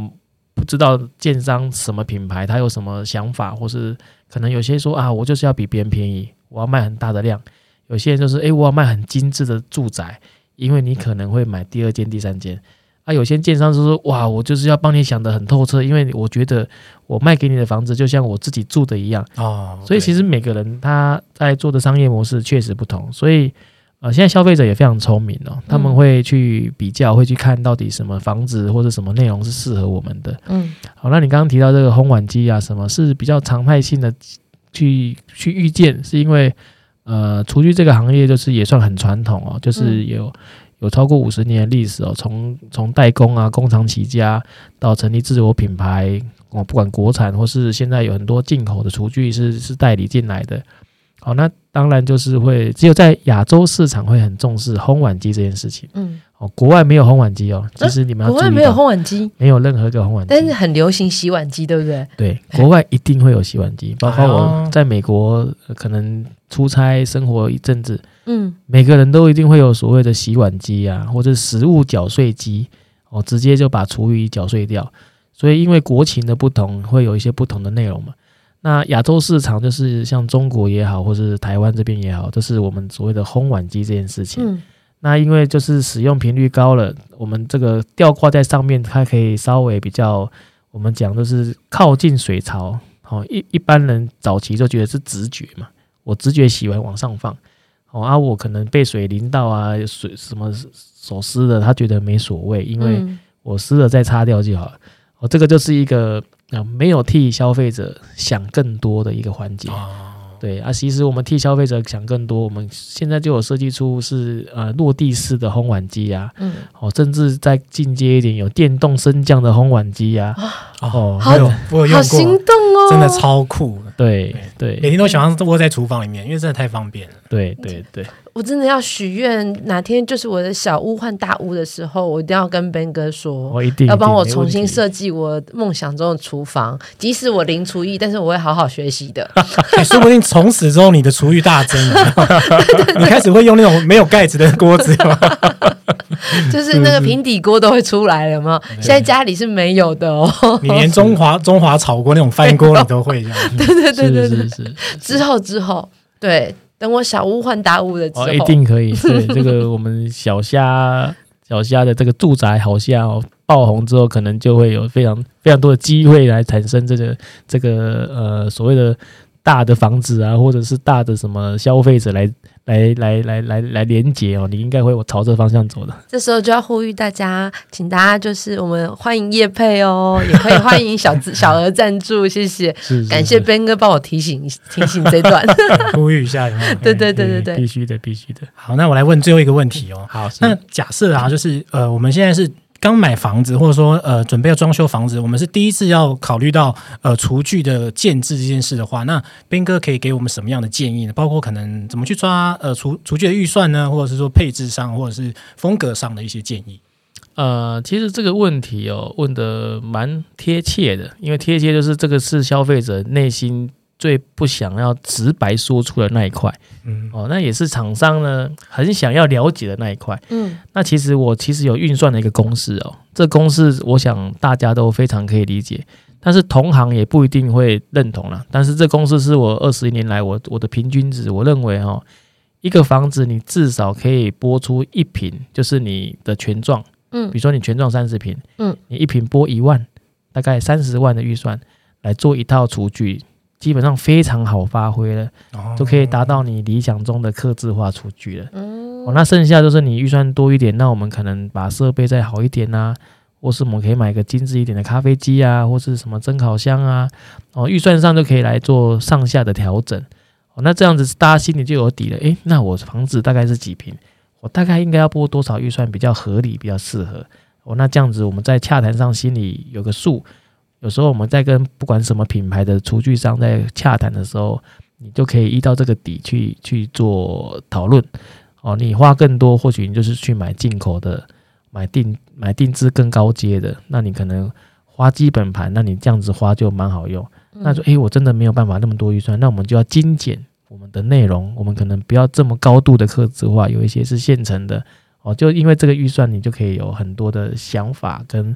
Speaker 4: 知道建商什么品牌，他有什么想法，或是可能有些说啊，我就是要比别人便宜，我要卖很大的量。有些人就是，诶，我要卖很精致的住宅，因为你可能会买第二间、第三间。啊，有些建商就说，哇，我就是要帮你想得很透彻，因为我觉得我卖给你的房子就像我自己住的一样。哦，所以其实每个人他在做的商业模式确实不同，所以。呃，现在消费者也非常聪明哦，他们会去比较，会去看到底什么房子或者什么内容是适合我们的。嗯，好，那你刚刚提到这个烘碗机啊，什么是比较常态性的去去预见？是因为呃，厨具这个行业就是也算很传统哦，就是有有超过五十年的历史哦，从从代工啊，工厂起家到成立自我品牌哦，不管国产或是现在有很多进口的厨具是是代理进来的。好，那当然就是会只有在亚洲市场会很重视烘碗机这件事情。嗯，哦，国外没有烘碗机哦。其实你们要注意，国外没
Speaker 3: 有烘碗机，
Speaker 4: 没有任何一个烘碗机，
Speaker 3: 但是很流行洗碗机，对不对？
Speaker 4: 对，国外一定会有洗碗机，包括我在美国可能出差生活一阵子，嗯，每个人都一定会有所谓的洗碗机啊，或者食物搅碎机。哦，直接就把厨余搅碎掉。所以因为国情的不同，会有一些不同的内容嘛。那亚洲市场就是像中国也好，或是台湾这边也好，就是我们所谓的烘碗机这件事情。嗯、那因为就是使用频率高了，我们这个吊挂在上面，它可以稍微比较，我们讲就是靠近水槽。好，一一般人早期就觉得是直觉嘛，我直觉洗完往上放。哦，啊，我可能被水淋到啊，水什么手湿的，他觉得没所谓，因为我湿了再擦掉就好了。哦，这个就是一个。啊，没有替消费者想更多的一个环节，对啊，其实我们替消费者想更多，我们现在就有设计出是呃落地式的烘碗机啊，嗯，哦，甚至再进阶一点，有电动升降的烘碗机啊，
Speaker 3: 哦，好，我有用过，好心动哦，
Speaker 2: 真的超酷，
Speaker 4: 对对，
Speaker 2: 每天都想要窝在厨房里面，因为真的太方便了，
Speaker 4: 对对对。
Speaker 3: 我真的要许愿，哪天就是我的小屋换大屋的时候，我一定要跟 Ben 哥说，
Speaker 4: 我一定
Speaker 3: 要帮我重新设计我梦想中的厨房。即使我零厨艺，但是我会好好学习的。*laughs*
Speaker 2: 说不定从此之后你的厨艺大增，*laughs* 你开始会用那种没有盖子的锅子 *laughs*
Speaker 3: 就是那个平底锅都会出来了吗？现在家里是没有的哦。
Speaker 2: 你连中华中华炒锅那种翻锅你都会这样？
Speaker 3: 对对对对对，之后之后对。等我小屋换大屋的时候，
Speaker 4: 哦，一定可以。对，这个我们小虾小虾的这个住宅好像，爆红之后，可能就会有非常非常多的机会来产生这个这个呃所谓的大的房子啊，或者是大的什么消费者来。来来来来来连接哦，你应该会朝这方向走的。
Speaker 3: 这时候就要呼吁大家，请大家就是我们欢迎叶配哦，也可以欢迎小资 *laughs* 小额赞助，谢谢，是是是感谢 Ben 哥帮我提醒提醒这段，*laughs*
Speaker 2: 呼吁一下有有，*laughs*
Speaker 3: 对对对对对，
Speaker 4: 必须的必须的。
Speaker 2: 好，那我来问最后一个问题哦。
Speaker 4: 好，
Speaker 2: 那假设啊，就是呃，我们现在是。刚买房子，或者说呃准备要装修房子，我们是第一次要考虑到呃厨具的建置这件事的话，那斌哥可以给我们什么样的建议呢？包括可能怎么去抓呃厨厨具的预算呢，或者是说配置上，或者是风格上的一些建议。
Speaker 4: 呃，其实这个问题哦问得蛮贴切的，因为贴切就是这个是消费者内心。最不想要直白说出的那一块，嗯，哦，那也是厂商呢很想要了解的那一块，嗯，那其实我其实有运算的一个公式哦，这公式我想大家都非常可以理解，但是同行也不一定会认同啦。但是这公式是我二十一年来我我的平均值，我认为哦，一个房子你至少可以拨出一平，就是你的权状，嗯，比如说你权状三十平，嗯，你一平拨一万，大概三十万的预算来做一套厨具。基本上非常好发挥了，就可以达到你理想中的客制化厨具了。哦，那剩下就是你预算多一点，那我们可能把设备再好一点呐，或是我们可以买个精致一点的咖啡机啊，或是什么蒸烤箱啊。哦，预算上就可以来做上下的调整。哦，那这样子大家心里就有底了。诶，那我房子大概是几平？我大概应该要拨多少预算比较合理，比较适合？哦，那这样子我们在洽谈上心里有个数。有时候我们在跟不管什么品牌的厨具商在洽谈的时候，你就可以依照这个底去去做讨论。哦，你花更多，或许你就是去买进口的，买定买定制更高阶的。那你可能花基本盘，那你这样子花就蛮好用。那说，诶，我真的没有办法那么多预算，那我们就要精简我们的内容，我们可能不要这么高度的刻字化，有一些是现成的。哦，就因为这个预算，你就可以有很多的想法跟。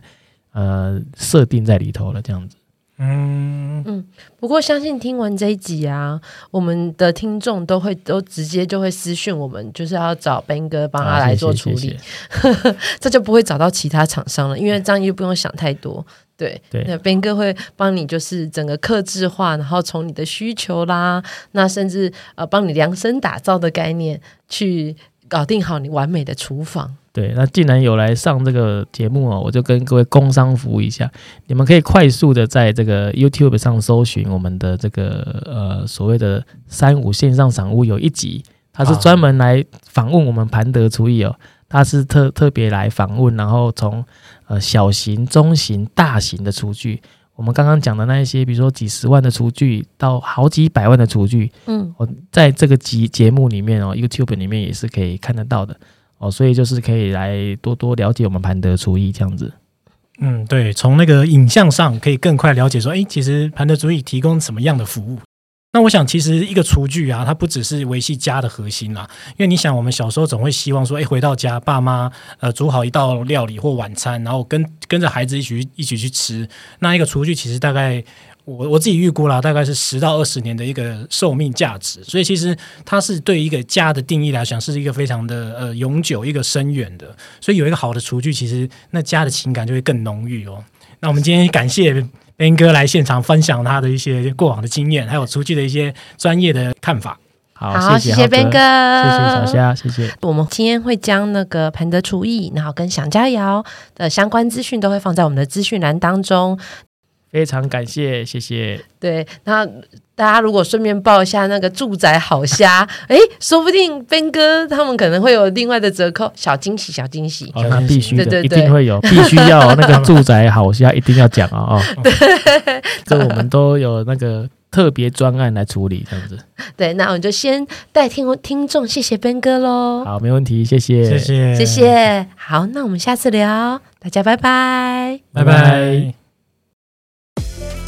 Speaker 4: 呃，设定在里头了，这样子。
Speaker 3: 嗯嗯，不过相信听完这一集啊，我们的听众都会都直接就会私讯我们，就是要找 Ben 哥帮他来做处理，啊、谢谢谢谢 *laughs* 这就不会找到其他厂商了，因为这样就不用想太多。对对，那 Ben 哥会帮你就是整个客制化，然后从你的需求啦，那甚至呃帮你量身打造的概念去搞定好你完美的厨房。
Speaker 4: 对，那既然有来上这个节目哦，我就跟各位工商服务一下，你们可以快速的在这个 YouTube 上搜寻我们的这个呃所谓的三五线上赏屋有一集，他是专门来访问我们盘德厨艺哦，他是特特别来访问，然后从呃小型、中型、大型的厨具，我们刚刚讲的那一些，比如说几十万的厨具到好几百万的厨具，嗯，我在这个集节目里面哦，YouTube 里面也是可以看得到的。哦，所以就是可以来多多了解我们盘德厨艺这样子。
Speaker 2: 嗯，对，从那个影像上可以更快了解说，哎，其实盘德厨艺提供什么样的服务。那我想，其实一个厨具啊，它不只是维系家的核心啦。因为你想，我们小时候总会希望说，哎，回到家，爸妈呃煮好一道料理或晚餐，然后跟跟着孩子一起一起去吃。那一个厨具其实大概我我自己预估啦，大概是十到二十年的一个寿命价值。所以其实它是对一个家的定义来讲，是一个非常的呃永久、一个深远的。所以有一个好的厨具，其实那家的情感就会更浓郁哦。那我们今天感谢。Ben 哥来现场分享他的一些过往的经验，还有厨具的一些专业的看法。
Speaker 4: 好，谢谢
Speaker 3: Ben 哥，
Speaker 4: 谢谢小虾，谢谢。
Speaker 3: 我们今天会将那个彭德厨艺，然后跟想佳肴的相关资讯都会放在我们的资讯栏当中。
Speaker 4: 非常感谢，谢谢。
Speaker 3: 对，那大家如果顺便报一下那个住宅好虾，*laughs* 哎，说不定 Ben 哥他们可能会有另外的折扣，小惊喜，小惊喜。
Speaker 4: 哦，那必须的，
Speaker 3: 对对对，
Speaker 4: 一定会有，*laughs* 必须要那个住宅好虾一定要讲啊啊！对，*laughs* 这我们都有那个特别专案来处理，这样子。
Speaker 3: 对，那我们就先代听听众，谢谢 Ben 哥喽。
Speaker 4: 好，没问题，谢谢，
Speaker 2: 谢谢，
Speaker 3: 谢谢。好，那我们下次聊，大家拜拜，
Speaker 2: 拜拜。